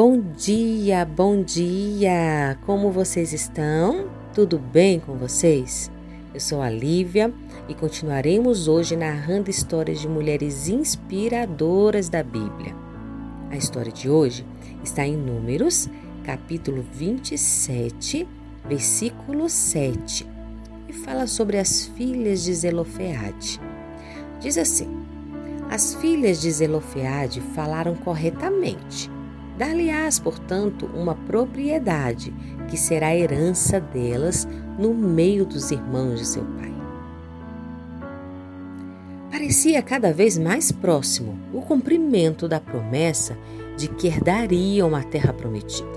Bom dia, bom dia! Como vocês estão? Tudo bem com vocês? Eu sou a Lívia e continuaremos hoje narrando histórias de mulheres inspiradoras da Bíblia. A história de hoje está em Números, capítulo 27, versículo 7, e fala sobre as filhas de Zelofeade. Diz assim: As filhas de Zelofeade falaram corretamente Dar-lhe-ás, portanto, uma propriedade que será herança delas no meio dos irmãos de seu pai. Parecia cada vez mais próximo o cumprimento da promessa de que herdariam a terra prometida.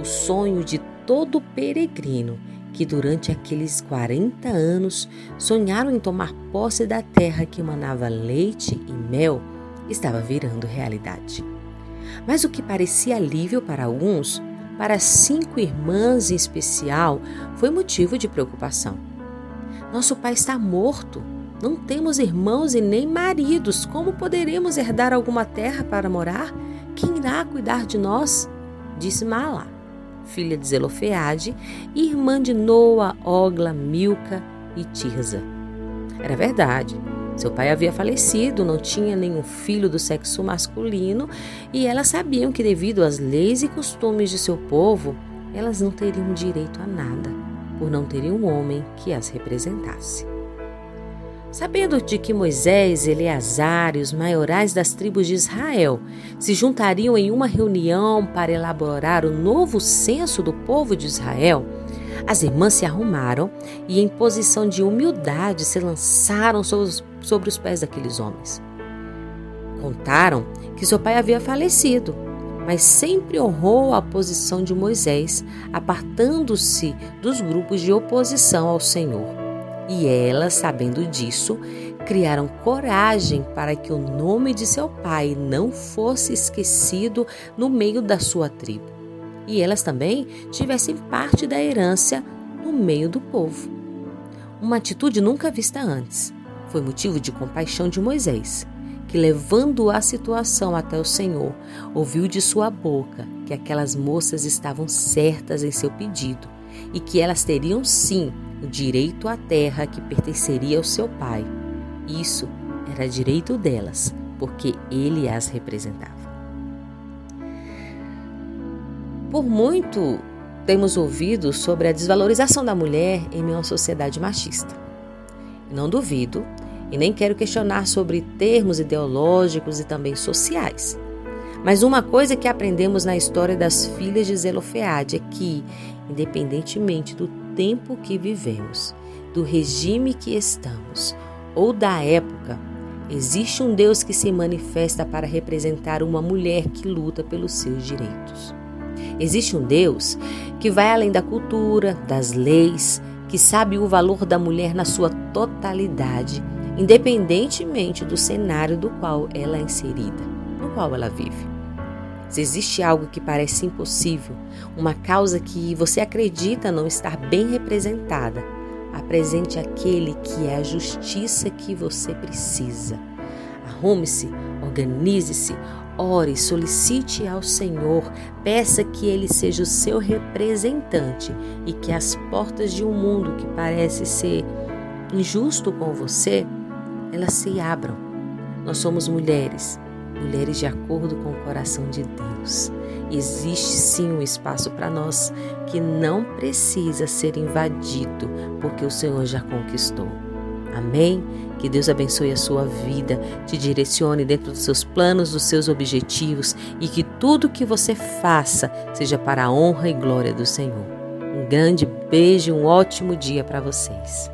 O sonho de todo peregrino que durante aqueles 40 anos sonharam em tomar posse da terra que manava leite e mel estava virando realidade. Mas o que parecia alívio para alguns, para cinco irmãs em especial, foi motivo de preocupação. Nosso pai está morto. Não temos irmãos e nem maridos. Como poderemos herdar alguma terra para morar? Quem irá cuidar de nós? Disse Mala, filha de Zelofeade, irmã de Noa, Ogla, Milca e Tirza. Era verdade. Seu pai havia falecido, não tinha nenhum filho do sexo masculino e elas sabiam que, devido às leis e costumes de seu povo, elas não teriam direito a nada, por não terem um homem que as representasse. Sabendo de que Moisés, Eleazar e os maiorais das tribos de Israel se juntariam em uma reunião para elaborar o novo censo do povo de Israel, as irmãs se arrumaram e, em posição de humildade, se lançaram sobre os, sobre os pés daqueles homens. Contaram que seu pai havia falecido, mas sempre honrou a posição de Moisés, apartando-se dos grupos de oposição ao Senhor. E elas, sabendo disso, criaram coragem para que o nome de seu pai não fosse esquecido no meio da sua tribo e elas também tivessem parte da herança no meio do povo. Uma atitude nunca vista antes. Foi motivo de compaixão de Moisés, que, levando a situação até o Senhor, ouviu de sua boca que aquelas moças estavam certas em seu pedido e que elas teriam sim o direito à terra que pertenceria ao seu pai. Isso era direito delas, porque ele as representava. Por muito temos ouvido sobre a desvalorização da mulher em uma sociedade machista. Não duvido e nem quero questionar sobre termos ideológicos e também sociais. Mas uma coisa que aprendemos na história das filhas de Zelofeade é que, independentemente do tempo que vivemos, do regime que estamos ou da época, existe um Deus que se manifesta para representar uma mulher que luta pelos seus direitos. Existe um Deus que vai além da cultura, das leis, que sabe o valor da mulher na sua totalidade, independentemente do cenário do qual ela é inserida, no qual ela vive. Se existe algo que parece impossível, uma causa que você acredita não estar bem representada, apresente aquele que é a justiça que você precisa. Arrume-se, organize-se, Ore, solicite ao Senhor, peça que Ele seja o seu representante e que as portas de um mundo que parece ser injusto com você, elas se abram. Nós somos mulheres, mulheres de acordo com o coração de Deus. Existe sim um espaço para nós que não precisa ser invadido, porque o Senhor já conquistou. Amém? Que Deus abençoe a sua vida, te direcione dentro dos seus planos, dos seus objetivos e que tudo que você faça seja para a honra e glória do Senhor. Um grande beijo, um ótimo dia para vocês.